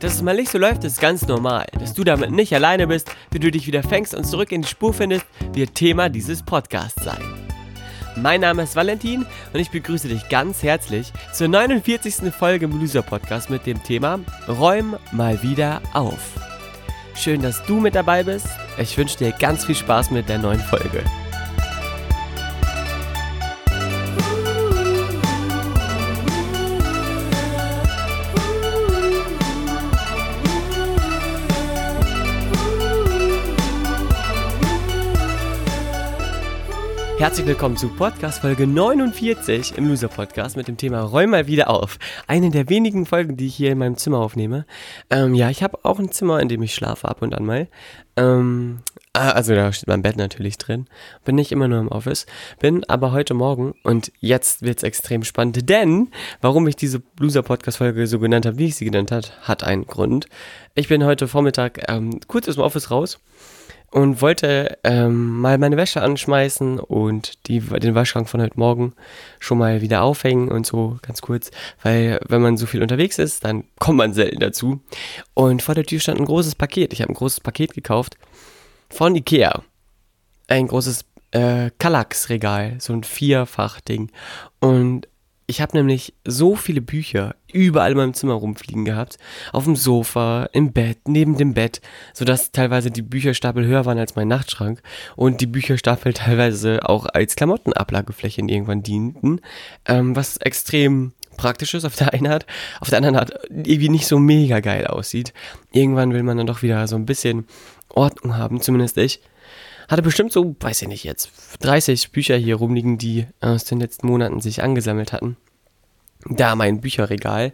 Dass es mal nicht so läuft, ist ganz normal. Dass du damit nicht alleine bist, wie du dich wieder fängst und zurück in die Spur findest, wird Thema dieses Podcasts sein. Mein Name ist Valentin und ich begrüße dich ganz herzlich zur 49. Folge im Loser Podcast mit dem Thema Räum mal wieder auf. Schön, dass du mit dabei bist. Ich wünsche dir ganz viel Spaß mit der neuen Folge. Herzlich willkommen zu Podcast Folge 49 im Loser Podcast mit dem Thema Räum mal wieder auf. Eine der wenigen Folgen, die ich hier in meinem Zimmer aufnehme. Ähm, ja, ich habe auch ein Zimmer, in dem ich schlafe ab und an mal. Ähm, ah, also da steht mein Bett natürlich drin. Bin nicht immer nur im Office. Bin aber heute Morgen und jetzt wird's extrem spannend, denn warum ich diese Loser Podcast Folge so genannt habe, wie ich sie genannt habe, hat einen Grund. Ich bin heute Vormittag ähm, kurz aus dem Office raus und wollte ähm, mal meine Wäsche anschmeißen und die, den Waschschrank von heute Morgen schon mal wieder aufhängen und so ganz kurz, weil wenn man so viel unterwegs ist, dann kommt man selten dazu. Und vor der Tür stand ein großes Paket. Ich habe ein großes Paket gekauft von Ikea. Ein großes äh, Kallax-Regal, so ein Vierfach-Ding. Und ich habe nämlich so viele Bücher überall in meinem Zimmer rumfliegen gehabt. Auf dem Sofa, im Bett, neben dem Bett, sodass teilweise die Bücherstapel höher waren als mein Nachtschrank und die Bücherstapel teilweise auch als Klamottenablagefläche irgendwann dienten, ähm, was extrem praktisch ist auf der einen Art, auf der anderen Art irgendwie nicht so mega geil aussieht. Irgendwann will man dann doch wieder so ein bisschen Ordnung haben, zumindest ich hatte bestimmt so, weiß ich nicht jetzt, 30 Bücher hier rumliegen, die aus den letzten Monaten sich angesammelt hatten. Da mein Bücherregal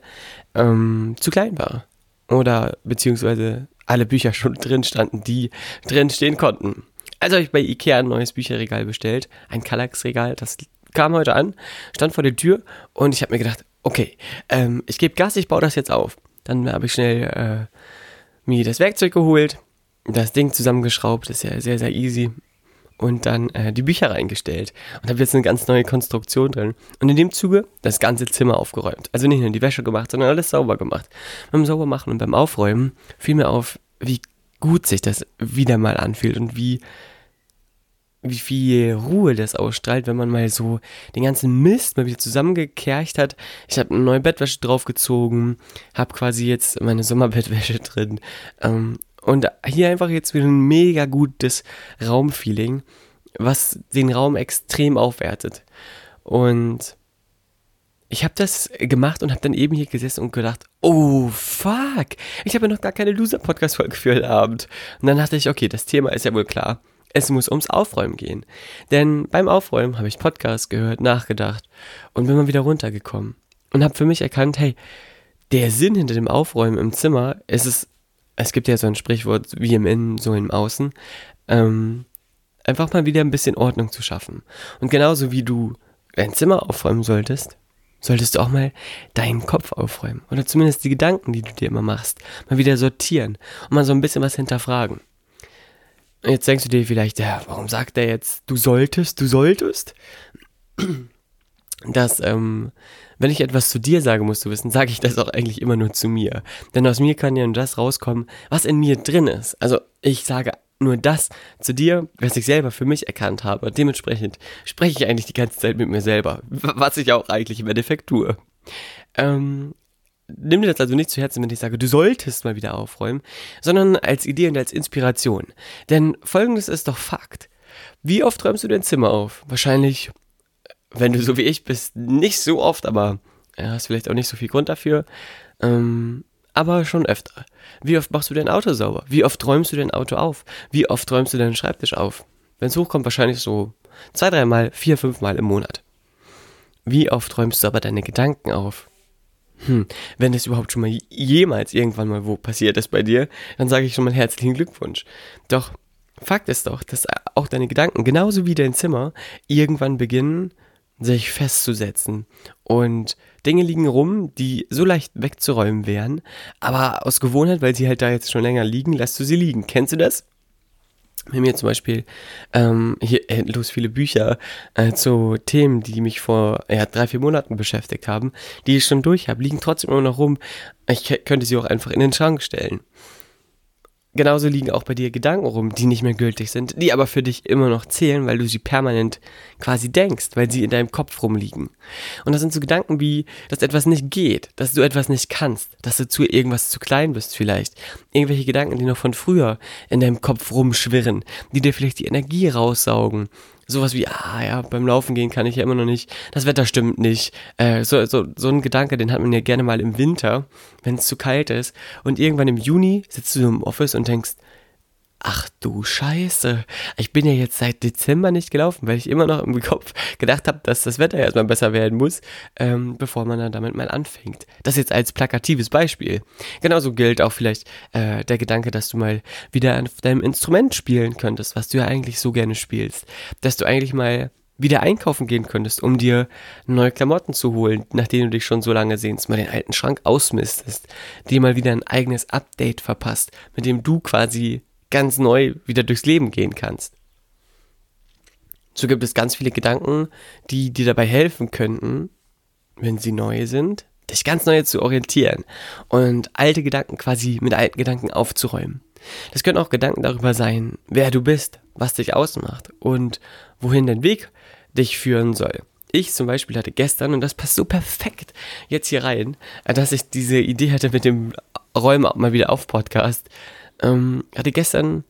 ähm, zu klein war. Oder beziehungsweise alle Bücher schon drin standen, die drin stehen konnten. Also habe ich bei Ikea ein neues Bücherregal bestellt, ein Kallax-Regal, das kam heute an, stand vor der Tür und ich habe mir gedacht, okay, ähm, ich gebe Gas, ich baue das jetzt auf. Dann habe ich schnell äh, mir das Werkzeug geholt, das Ding zusammengeschraubt, ist ja sehr, sehr easy. Und dann äh, die Bücher reingestellt. Und habe jetzt eine ganz neue Konstruktion drin. Und in dem Zuge das ganze Zimmer aufgeräumt. Also nicht nur die Wäsche gemacht, sondern alles sauber gemacht. Beim Saubermachen und beim Aufräumen fiel mir auf, wie gut sich das wieder mal anfühlt und wie, wie viel Ruhe das ausstrahlt, wenn man mal so den ganzen Mist mal wieder zusammengekercht hat. Ich habe eine neue Bettwäsche draufgezogen, habe quasi jetzt meine Sommerbettwäsche drin ähm, und hier einfach jetzt wieder ein mega gutes Raumfeeling, was den Raum extrem aufwertet. Und ich habe das gemacht und habe dann eben hier gesessen und gedacht, oh fuck, ich habe ja noch gar keine Loser-Podcast-Folge für heute Abend. Und dann dachte ich, okay, das Thema ist ja wohl klar. Es muss ums Aufräumen gehen. Denn beim Aufräumen habe ich Podcasts gehört, nachgedacht und bin mal wieder runtergekommen. Und habe für mich erkannt, hey, der Sinn hinter dem Aufräumen im Zimmer ist es es gibt ja so ein Sprichwort wie im Innen, so im Außen, ähm, einfach mal wieder ein bisschen Ordnung zu schaffen. Und genauso wie du dein Zimmer aufräumen solltest, solltest du auch mal deinen Kopf aufräumen. Oder zumindest die Gedanken, die du dir immer machst, mal wieder sortieren und mal so ein bisschen was hinterfragen. Jetzt denkst du dir vielleicht, ja, warum sagt er jetzt, du solltest, du solltest? Dass, ähm, wenn ich etwas zu dir sage, musst du wissen, sage ich das auch eigentlich immer nur zu mir. Denn aus mir kann ja nur das rauskommen, was in mir drin ist. Also ich sage nur das zu dir, was ich selber für mich erkannt habe. Dementsprechend spreche ich eigentlich die ganze Zeit mit mir selber, was ich auch eigentlich im Endeffekt tue. Ähm, nimm dir das also nicht zu Herzen, wenn ich sage, du solltest mal wieder aufräumen, sondern als Idee und als Inspiration. Denn folgendes ist doch Fakt. Wie oft räumst du dein Zimmer auf? Wahrscheinlich wenn du so wie ich bist, nicht so oft, aber ja, hast vielleicht auch nicht so viel Grund dafür. Ähm, aber schon öfter. Wie oft machst du dein Auto sauber? Wie oft räumst du dein Auto auf? Wie oft räumst du deinen Schreibtisch auf? Wenn es hochkommt, wahrscheinlich so zwei, dreimal, vier, fünfmal im Monat. Wie oft räumst du aber deine Gedanken auf? Hm, wenn das überhaupt schon mal jemals irgendwann mal wo passiert ist bei dir, dann sage ich schon mal herzlichen Glückwunsch. Doch Fakt ist doch, dass auch deine Gedanken, genauso wie dein Zimmer, irgendwann beginnen, sich festzusetzen. Und Dinge liegen rum, die so leicht wegzuräumen wären, aber aus Gewohnheit, weil sie halt da jetzt schon länger liegen, lässt du sie liegen. Kennst du das? Bei mir zum Beispiel ähm, hier endlos viele Bücher äh, zu Themen, die mich vor ja, drei, vier Monaten beschäftigt haben, die ich schon durch habe, liegen trotzdem immer noch rum. Ich könnte sie auch einfach in den Schrank stellen. Genauso liegen auch bei dir Gedanken rum, die nicht mehr gültig sind, die aber für dich immer noch zählen, weil du sie permanent quasi denkst, weil sie in deinem Kopf rumliegen. Und das sind so Gedanken wie, dass etwas nicht geht, dass du etwas nicht kannst, dass du zu irgendwas zu klein bist vielleicht. Irgendwelche Gedanken, die noch von früher in deinem Kopf rumschwirren, die dir vielleicht die Energie raussaugen, sowas wie, ah ja, beim Laufen gehen kann ich ja immer noch nicht, das Wetter stimmt nicht. Äh, so, so, so ein Gedanke, den hat man ja gerne mal im Winter, wenn es zu kalt ist. Und irgendwann im Juni sitzt du im Office und denkst, Ach du Scheiße. Ich bin ja jetzt seit Dezember nicht gelaufen, weil ich immer noch im Kopf gedacht habe, dass das Wetter erstmal besser werden muss, ähm, bevor man dann damit mal anfängt. Das jetzt als plakatives Beispiel. Genauso gilt auch vielleicht äh, der Gedanke, dass du mal wieder auf deinem Instrument spielen könntest, was du ja eigentlich so gerne spielst. Dass du eigentlich mal wieder einkaufen gehen könntest, um dir neue Klamotten zu holen, nachdem du dich schon so lange sehnst, mal den alten Schrank ausmistest, dir mal wieder ein eigenes Update verpasst, mit dem du quasi ganz neu wieder durchs Leben gehen kannst. So gibt es ganz viele Gedanken, die dir dabei helfen könnten, wenn sie neu sind, dich ganz neu zu orientieren und alte Gedanken quasi mit alten Gedanken aufzuräumen. Das können auch Gedanken darüber sein, wer du bist, was dich ausmacht und wohin dein Weg dich führen soll. Ich zum Beispiel hatte gestern, und das passt so perfekt jetzt hier rein, dass ich diese Idee hatte mit dem Räume mal wieder auf Podcast, ähm, hatte gestern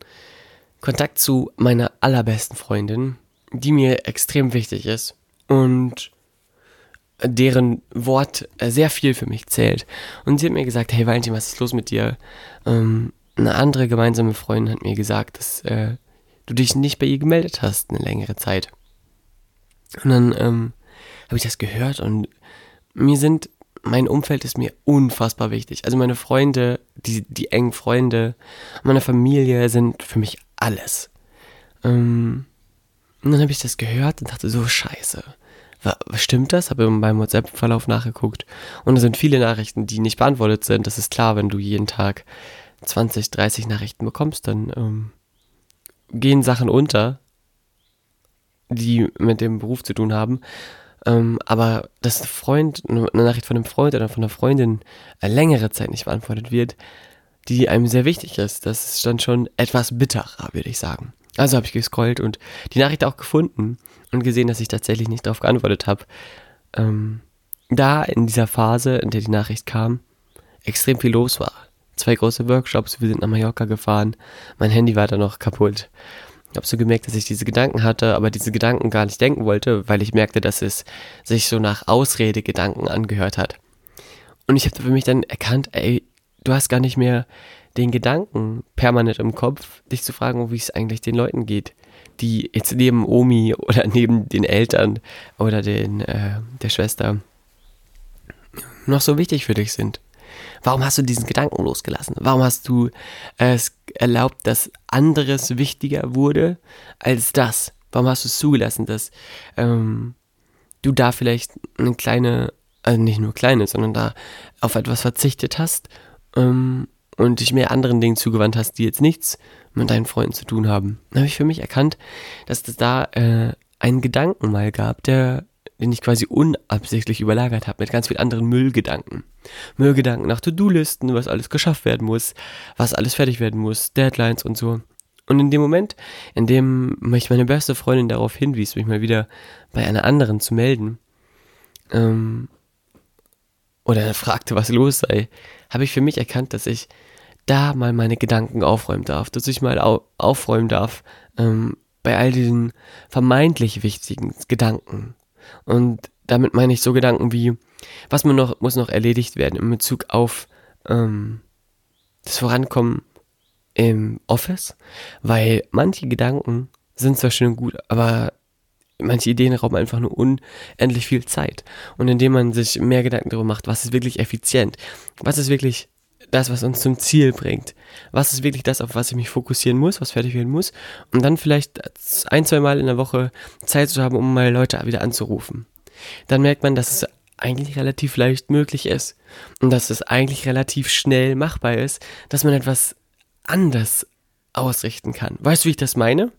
Kontakt zu meiner allerbesten Freundin, die mir extrem wichtig ist und deren Wort sehr viel für mich zählt. Und sie hat mir gesagt, hey Valentin, was ist los mit dir? Ähm, eine andere gemeinsame Freundin hat mir gesagt, dass äh, du dich nicht bei ihr gemeldet hast eine längere Zeit. Und dann ähm, habe ich das gehört und mir sind mein Umfeld ist mir unfassbar wichtig. Also meine Freunde, die, die engen Freunde, meine Familie sind für mich alles. Ähm, und dann habe ich das gehört und dachte so, scheiße. Was, stimmt das? Habe in meinem WhatsApp-Verlauf nachgeguckt. Und es sind viele Nachrichten, die nicht beantwortet sind. Das ist klar, wenn du jeden Tag 20, 30 Nachrichten bekommst, dann ähm, gehen Sachen unter, die mit dem Beruf zu tun haben. Ähm, aber dass ein Freund, eine Nachricht von einem Freund oder von einer Freundin eine längere Zeit nicht beantwortet wird, die einem sehr wichtig ist, das ist dann schon etwas bitterer, würde ich sagen. Also habe ich gescrollt und die Nachricht auch gefunden und gesehen, dass ich tatsächlich nicht darauf geantwortet habe. Ähm, da in dieser Phase, in der die Nachricht kam, extrem viel los war. Zwei große Workshops, wir sind nach Mallorca gefahren, mein Handy war da noch kaputt ich habe so gemerkt, dass ich diese Gedanken hatte, aber diese Gedanken gar nicht denken wollte, weil ich merkte, dass es sich so nach Ausredegedanken angehört hat. Und ich habe für mich dann erkannt, ey, du hast gar nicht mehr den Gedanken permanent im Kopf, dich zu fragen, wie es eigentlich den Leuten geht, die jetzt neben Omi oder neben den Eltern oder den, äh, der Schwester noch so wichtig für dich sind. Warum hast du diesen Gedanken losgelassen? Warum hast du es erlaubt, dass anderes wichtiger wurde als das? Warum hast du es zugelassen, dass ähm, du da vielleicht eine kleine, also nicht nur kleine, sondern da auf etwas verzichtet hast ähm, und dich mehr anderen Dingen zugewandt hast, die jetzt nichts mit deinen Freunden zu tun haben? Dann habe ich für mich erkannt, dass es da äh, einen Gedanken mal gab, der den ich quasi unabsichtlich überlagert habe mit ganz vielen anderen Müllgedanken. Müllgedanken nach To-Do-Listen, was alles geschafft werden muss, was alles fertig werden muss, Deadlines und so. Und in dem Moment, in dem mich meine beste Freundin darauf hinwies, mich mal wieder bei einer anderen zu melden, ähm, oder fragte, was los sei, habe ich für mich erkannt, dass ich da mal meine Gedanken aufräumen darf, dass ich mal au aufräumen darf ähm, bei all diesen vermeintlich wichtigen Gedanken, und damit meine ich so Gedanken wie, was man noch, muss noch erledigt werden in Bezug auf ähm, das Vorankommen im Office, weil manche Gedanken sind zwar schön und gut, aber manche Ideen rauben einfach nur unendlich viel Zeit. Und indem man sich mehr Gedanken darüber macht, was ist wirklich effizient, was ist wirklich das, was uns zum Ziel bringt? Was ist wirklich das, auf was ich mich fokussieren muss, was fertig werden muss? Und dann vielleicht ein, zwei Mal in der Woche Zeit zu haben, um mal Leute wieder anzurufen. Dann merkt man, dass es eigentlich relativ leicht möglich ist und dass es eigentlich relativ schnell machbar ist, dass man etwas anders ausrichten kann. Weißt du, wie ich das meine?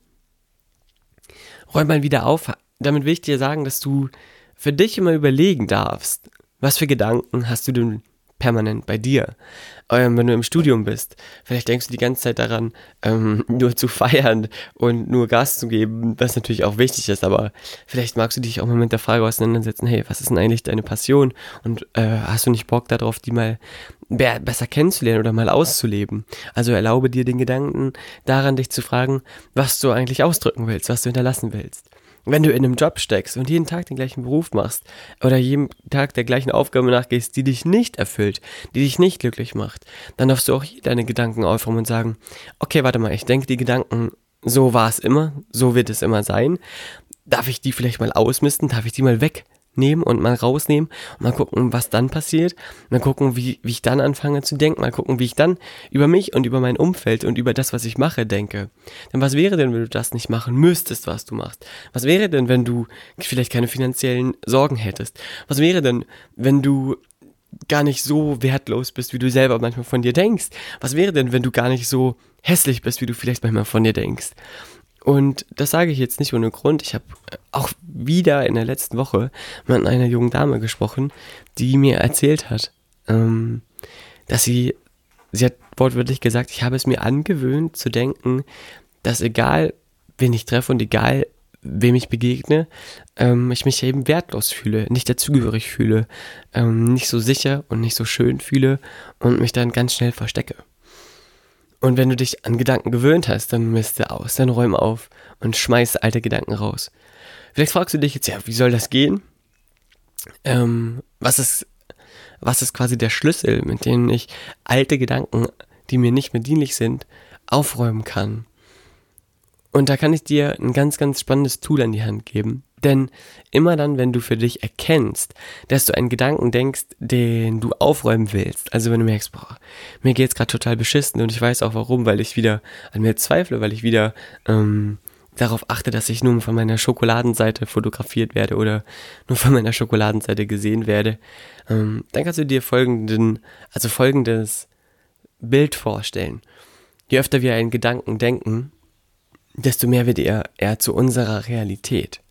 Räum mal wieder auf. Damit will ich dir sagen, dass du für dich immer überlegen darfst, was für Gedanken hast du denn permanent bei dir. Ähm, wenn du im Studium bist, vielleicht denkst du die ganze Zeit daran, ähm, nur zu feiern und nur Gas zu geben, was natürlich auch wichtig ist, aber vielleicht magst du dich auch mal mit der Frage auseinandersetzen, hey, was ist denn eigentlich deine Passion und äh, hast du nicht Bock darauf, die mal besser kennenzulernen oder mal auszuleben? Also erlaube dir den Gedanken daran, dich zu fragen, was du eigentlich ausdrücken willst, was du hinterlassen willst wenn du in einem Job steckst und jeden Tag den gleichen Beruf machst oder jeden Tag der gleichen Aufgabe nachgehst, die dich nicht erfüllt, die dich nicht glücklich macht, dann darfst du auch hier deine Gedanken aufräumen und sagen, okay, warte mal, ich denke die Gedanken, so war es immer, so wird es immer sein. Darf ich die vielleicht mal ausmisten? Darf ich die mal weg nehmen und mal rausnehmen und mal gucken, was dann passiert. Mal gucken, wie, wie ich dann anfange zu denken. Mal gucken, wie ich dann über mich und über mein Umfeld und über das, was ich mache, denke. Denn was wäre denn, wenn du das nicht machen müsstest, was du machst? Was wäre denn, wenn du vielleicht keine finanziellen Sorgen hättest? Was wäre denn, wenn du gar nicht so wertlos bist, wie du selber manchmal von dir denkst? Was wäre denn, wenn du gar nicht so hässlich bist, wie du vielleicht manchmal von dir denkst? Und das sage ich jetzt nicht ohne Grund. Ich habe auch wieder in der letzten Woche mit einer jungen Dame gesprochen, die mir erzählt hat, ähm, dass sie, sie hat wortwörtlich gesagt, ich habe es mir angewöhnt zu denken, dass egal, wen ich treffe und egal, wem ich begegne, ähm, ich mich eben wertlos fühle, nicht dazugehörig fühle, ähm, nicht so sicher und nicht so schön fühle und mich dann ganz schnell verstecke. Und wenn du dich an Gedanken gewöhnt hast, dann misste aus, dann räum auf und schmeiß alte Gedanken raus. Vielleicht fragst du dich jetzt, ja, wie soll das gehen? Ähm, was ist, was ist quasi der Schlüssel, mit dem ich alte Gedanken, die mir nicht mehr dienlich sind, aufräumen kann? Und da kann ich dir ein ganz, ganz spannendes Tool an die Hand geben. Denn immer dann, wenn du für dich erkennst, dass du einen Gedanken denkst, den du aufräumen willst, also wenn du merkst, boah, mir geht's gerade total beschissen und ich weiß auch warum, weil ich wieder an mir zweifle, weil ich wieder ähm, darauf achte, dass ich nur von meiner Schokoladenseite fotografiert werde oder nur von meiner Schokoladenseite gesehen werde, ähm, dann kannst du dir folgenden, also folgendes Bild vorstellen. Je öfter wir einen Gedanken denken, desto mehr wird er, er zu unserer Realität.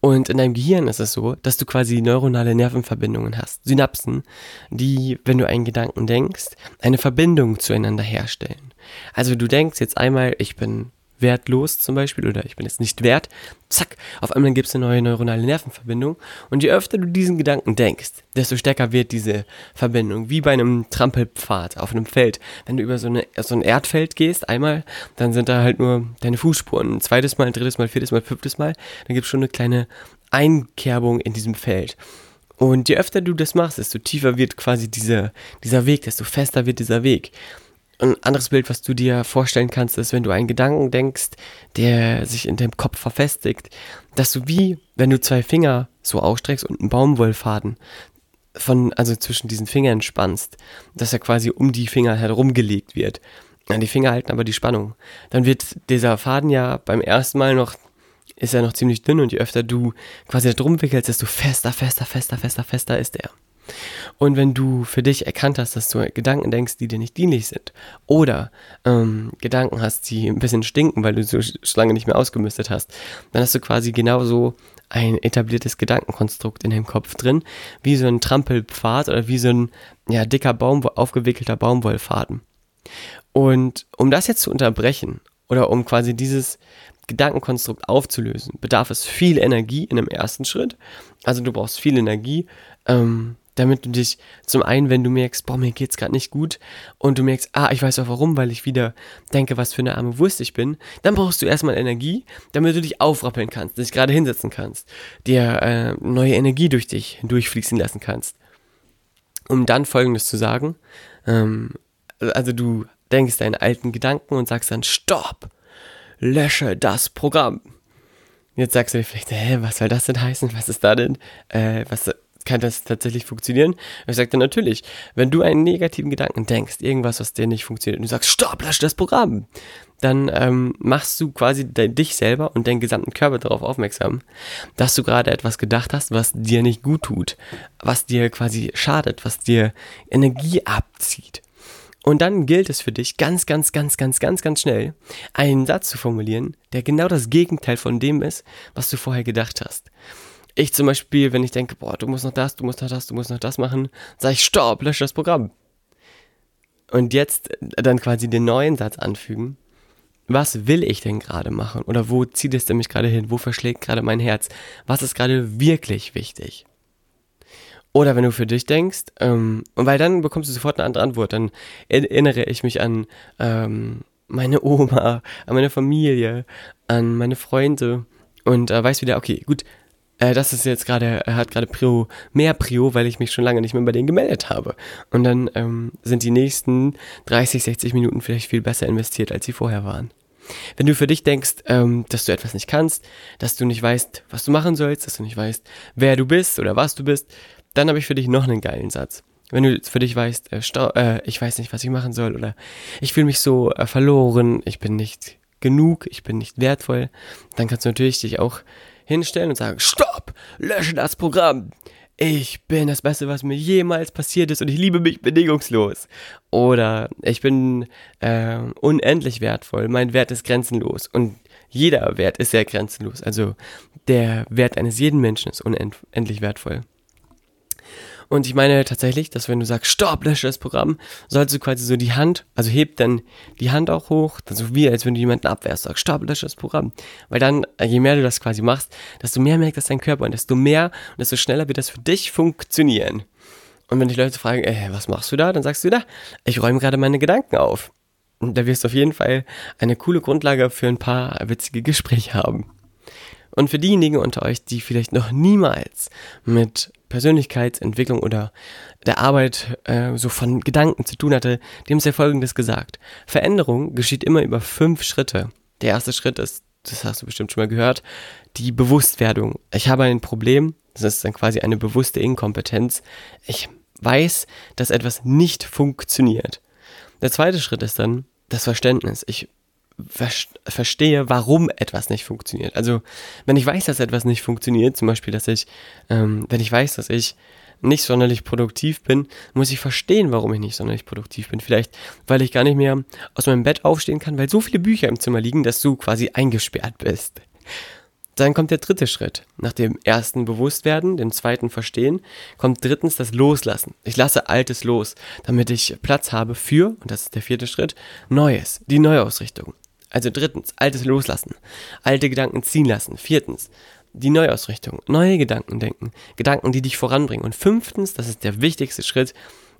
Und in deinem Gehirn ist es so, dass du quasi neuronale Nervenverbindungen hast, Synapsen, die, wenn du einen Gedanken denkst, eine Verbindung zueinander herstellen. Also du denkst jetzt einmal, ich bin wertlos zum Beispiel oder ich bin jetzt nicht wert, zack, auf einmal gibt es eine neue neuronale Nervenverbindung und je öfter du diesen Gedanken denkst, desto stärker wird diese Verbindung, wie bei einem Trampelpfad auf einem Feld. Wenn du über so, eine, so ein Erdfeld gehst, einmal, dann sind da halt nur deine Fußspuren, ein zweites Mal, ein drittes Mal, viertes Mal, fünftes Mal, dann gibt es schon eine kleine Einkerbung in diesem Feld. Und je öfter du das machst, desto tiefer wird quasi dieser, dieser Weg, desto fester wird dieser Weg ein anderes Bild, was du dir vorstellen kannst, ist, wenn du einen Gedanken denkst, der sich in deinem Kopf verfestigt, dass du wie, wenn du zwei Finger so ausstreckst und einen Baumwollfaden von, also zwischen diesen Fingern spannst, dass er quasi um die Finger herumgelegt wird. Die Finger halten aber die Spannung. Dann wird dieser Faden ja beim ersten Mal noch, ist er noch ziemlich dünn und je öfter du quasi da drum wickelst, desto fester, fester, fester, fester, fester ist er. Und wenn du für dich erkannt hast, dass du Gedanken denkst, die dir nicht dienlich sind, oder ähm, Gedanken hast, die ein bisschen stinken, weil du so lange nicht mehr ausgemistet hast, dann hast du quasi genauso ein etabliertes Gedankenkonstrukt in deinem Kopf drin, wie so ein Trampelpfad oder wie so ein ja, dicker Baum, aufgewickelter Baumwollfaden. Und um das jetzt zu unterbrechen oder um quasi dieses Gedankenkonstrukt aufzulösen, bedarf es viel Energie in dem ersten Schritt. Also du brauchst viel Energie, ähm, damit du dich zum einen, wenn du merkst, boah, mir geht's gerade nicht gut und du merkst, ah, ich weiß auch warum, weil ich wieder denke, was für eine arme Wurst ich bin, dann brauchst du erstmal Energie, damit du dich aufrappeln kannst, dich gerade hinsetzen kannst, dir äh, neue Energie durch dich durchfließen lassen kannst. Um dann folgendes zu sagen, ähm, also du denkst deinen alten Gedanken und sagst dann, stopp, lösche das Programm. Jetzt sagst du dir vielleicht, hä, was soll das denn heißen? Was ist da denn? Äh, was, kann das tatsächlich funktionieren? Ich sagte natürlich, wenn du einen negativen Gedanken denkst, irgendwas, was dir nicht funktioniert, und du sagst, stopp, lösche das Programm, dann ähm, machst du quasi de dich selber und deinen gesamten Körper darauf aufmerksam, dass du gerade etwas gedacht hast, was dir nicht gut tut, was dir quasi schadet, was dir Energie abzieht. Und dann gilt es für dich, ganz, ganz, ganz, ganz, ganz, ganz schnell einen Satz zu formulieren, der genau das Gegenteil von dem ist, was du vorher gedacht hast. Ich zum Beispiel, wenn ich denke, boah, du musst noch das, du musst noch das, du musst noch das machen, sage ich, stopp, lösche das Programm. Und jetzt dann quasi den neuen Satz anfügen. Was will ich denn gerade machen? Oder wo zieht es denn mich gerade hin? Wo verschlägt gerade mein Herz? Was ist gerade wirklich wichtig? Oder wenn du für dich denkst, ähm, und weil dann bekommst du sofort eine andere Antwort, dann erinnere ich mich an ähm, meine Oma, an meine Familie, an meine Freunde und äh, weiß wieder, okay, gut, äh, das ist jetzt gerade, hat gerade Prio, mehr Prio, weil ich mich schon lange nicht mehr bei denen gemeldet habe. Und dann ähm, sind die nächsten 30, 60 Minuten vielleicht viel besser investiert, als sie vorher waren. Wenn du für dich denkst, ähm, dass du etwas nicht kannst, dass du nicht weißt, was du machen sollst, dass du nicht weißt, wer du bist oder was du bist, dann habe ich für dich noch einen geilen Satz. Wenn du für dich weißt, äh, äh, ich weiß nicht, was ich machen soll oder ich fühle mich so äh, verloren, ich bin nicht genug, ich bin nicht wertvoll, dann kannst du natürlich dich auch hinstellen und sagen, stopp, lösche das Programm. Ich bin das Beste, was mir jemals passiert ist und ich liebe mich bedingungslos. Oder ich bin äh, unendlich wertvoll, mein Wert ist grenzenlos und jeder Wert ist sehr grenzenlos. Also der Wert eines jeden Menschen ist unendlich wertvoll. Und ich meine tatsächlich, dass wenn du sagst, stopp, lösche das Programm, sollst du quasi so die Hand, also heb dann die Hand auch hoch, so wie als wenn du jemanden abwehrst, sagst, stopp, lösche das Programm. Weil dann, äh, je mehr du das quasi machst, desto mehr merkt das dein Körper und desto mehr und desto schneller wird das für dich funktionieren. Und wenn dich Leute fragen, ey, was machst du da? Dann sagst du da, ich räume gerade meine Gedanken auf. Und da wirst du auf jeden Fall eine coole Grundlage für ein paar witzige Gespräche haben. Und für diejenigen unter euch, die vielleicht noch niemals mit Persönlichkeitsentwicklung oder der Arbeit äh, so von Gedanken zu tun hatte, dem ist ja Folgendes gesagt. Veränderung geschieht immer über fünf Schritte. Der erste Schritt ist, das hast du bestimmt schon mal gehört, die Bewusstwerdung. Ich habe ein Problem, das ist dann quasi eine bewusste Inkompetenz. Ich weiß, dass etwas nicht funktioniert. Der zweite Schritt ist dann das Verständnis. Ich verstehe, warum etwas nicht funktioniert. Also, wenn ich weiß, dass etwas nicht funktioniert, zum Beispiel, dass ich, ähm, wenn ich weiß, dass ich nicht sonderlich produktiv bin, muss ich verstehen, warum ich nicht sonderlich produktiv bin. Vielleicht, weil ich gar nicht mehr aus meinem Bett aufstehen kann, weil so viele Bücher im Zimmer liegen, dass du quasi eingesperrt bist. Dann kommt der dritte Schritt. Nach dem ersten Bewusstwerden, dem zweiten Verstehen, kommt drittens das Loslassen. Ich lasse Altes los, damit ich Platz habe für, und das ist der vierte Schritt, Neues, die Neuausrichtung. Also drittens, Altes loslassen, alte Gedanken ziehen lassen. Viertens, die Neuausrichtung, neue Gedanken denken, Gedanken, die dich voranbringen. Und fünftens, das ist der wichtigste Schritt,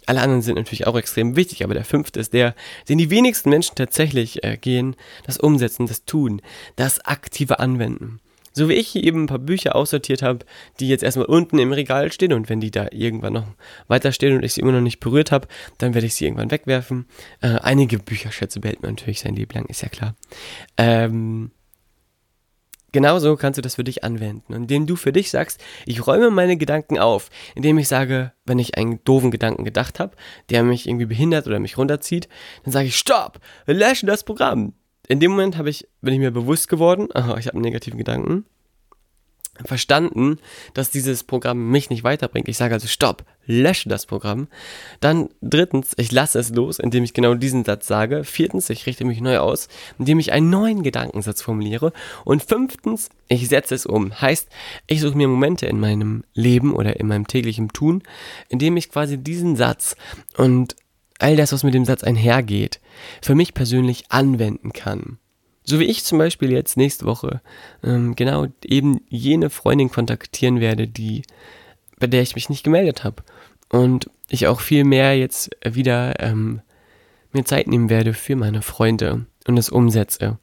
alle anderen sind natürlich auch extrem wichtig, aber der fünfte ist der, den die wenigsten Menschen tatsächlich äh, gehen, das Umsetzen, das Tun, das aktive Anwenden. So wie ich hier eben ein paar Bücher aussortiert habe, die jetzt erstmal unten im Regal stehen und wenn die da irgendwann noch weiter stehen und ich sie immer noch nicht berührt habe, dann werde ich sie irgendwann wegwerfen. Äh, einige Bücherschätze behält man natürlich sein Leben lang, ist ja klar. Ähm, genauso kannst du das für dich anwenden, indem du für dich sagst, ich räume meine Gedanken auf, indem ich sage, wenn ich einen doofen Gedanken gedacht habe, der mich irgendwie behindert oder mich runterzieht, dann sage ich, stopp, lösche das Programm in dem Moment habe ich, bin ich mir bewusst geworden, aha, ich habe einen negativen Gedanken, verstanden, dass dieses Programm mich nicht weiterbringt. Ich sage also Stopp, lösche das Programm. Dann drittens, ich lasse es los, indem ich genau diesen Satz sage. Viertens, ich richte mich neu aus, indem ich einen neuen Gedankensatz formuliere. Und fünftens, ich setze es um. Heißt, ich suche mir Momente in meinem Leben oder in meinem täglichen Tun, indem ich quasi diesen Satz und all das, was mit dem Satz einhergeht, für mich persönlich anwenden kann. So wie ich zum Beispiel jetzt nächste Woche ähm, genau eben jene Freundin kontaktieren werde, die, bei der ich mich nicht gemeldet habe. Und ich auch viel mehr jetzt wieder ähm, mir Zeit nehmen werde für meine Freunde und es umsetze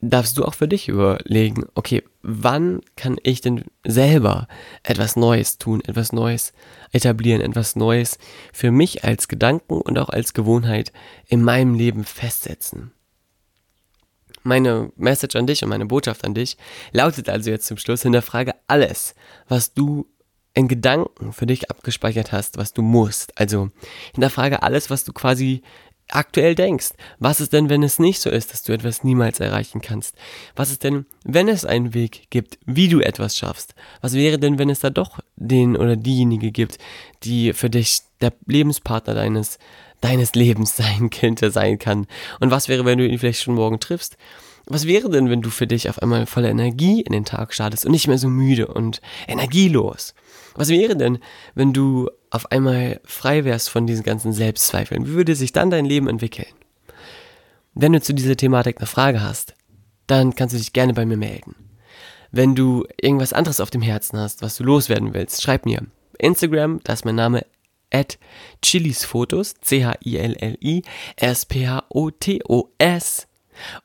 darfst du auch für dich überlegen, okay, wann kann ich denn selber etwas Neues tun, etwas Neues etablieren, etwas Neues für mich als Gedanken und auch als Gewohnheit in meinem Leben festsetzen. Meine Message an dich und meine Botschaft an dich lautet also jetzt zum Schluss, hinterfrage alles, was du in Gedanken für dich abgespeichert hast, was du musst. Also hinterfrage alles, was du quasi aktuell denkst. Was ist denn, wenn es nicht so ist, dass du etwas niemals erreichen kannst? Was ist denn, wenn es einen Weg gibt, wie du etwas schaffst? Was wäre denn, wenn es da doch den oder diejenige gibt, die für dich der Lebenspartner deines, deines Lebens sein könnte, sein kann? Und was wäre, wenn du ihn vielleicht schon morgen triffst? Was wäre denn, wenn du für dich auf einmal voller Energie in den Tag startest und nicht mehr so müde und energielos? Was wäre denn, wenn du auf einmal frei wärst von diesen ganzen Selbstzweifeln? Wie würde sich dann dein Leben entwickeln? Wenn du zu dieser Thematik eine Frage hast, dann kannst du dich gerne bei mir melden. Wenn du irgendwas anderes auf dem Herzen hast, was du loswerden willst, schreib mir. Instagram, da ist mein Name at chilisfotos, C-H-I-L-L-I, S-P-H-O-T-O-S.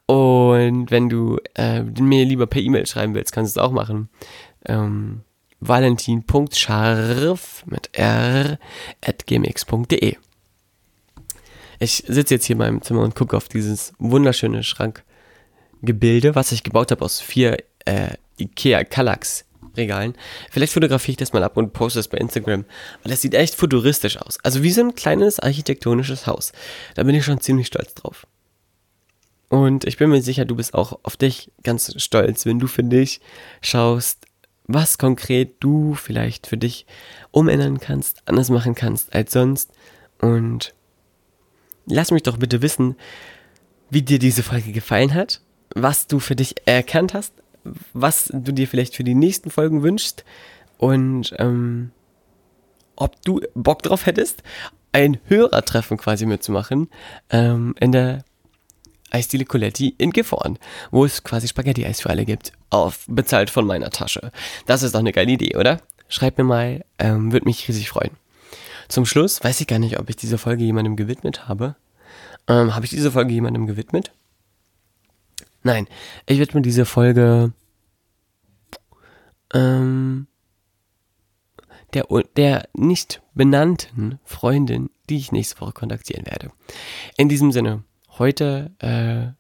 Und wenn du äh, mir lieber per E-Mail schreiben willst, kannst du es auch machen. Ähm, valentin.scharf mit r at gmx.de. Ich sitze jetzt hier in meinem Zimmer und gucke auf dieses wunderschöne Schrankgebilde, was ich gebaut habe aus vier äh, Ikea Kallax Regalen. Vielleicht fotografiere ich das mal ab und poste es bei Instagram, weil das sieht echt futuristisch aus. Also wie so ein kleines architektonisches Haus. Da bin ich schon ziemlich stolz drauf. Und ich bin mir sicher, du bist auch auf dich ganz stolz, wenn du für dich schaust, was konkret du vielleicht für dich umändern kannst, anders machen kannst als sonst. Und lass mich doch bitte wissen, wie dir diese Folge gefallen hat, was du für dich erkannt hast, was du dir vielleicht für die nächsten Folgen wünschst und ähm, ob du Bock drauf hättest, ein Hörertreffen quasi mitzumachen ähm, in der Eisdiele Coletti in Gifhorn, wo es quasi Spaghetti-Eis für alle gibt, auf, bezahlt von meiner Tasche. Das ist doch eine geile Idee, oder? Schreibt mir mal, ähm, würde mich riesig freuen. Zum Schluss weiß ich gar nicht, ob ich diese Folge jemandem gewidmet habe. Ähm, habe ich diese Folge jemandem gewidmet? Nein, ich widme diese Folge ähm, der, der nicht benannten Freundin, die ich nächste Woche kontaktieren werde. In diesem Sinne, Heute äh,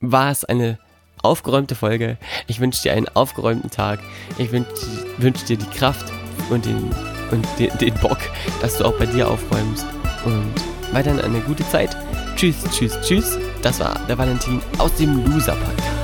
war es eine aufgeräumte Folge. Ich wünsche dir einen aufgeräumten Tag. Ich wünsche wünsch dir die Kraft und, den, und den, den Bock, dass du auch bei dir aufräumst. Und weiterhin eine gute Zeit. Tschüss, tschüss, tschüss. Das war der Valentin aus dem Loser Podcast.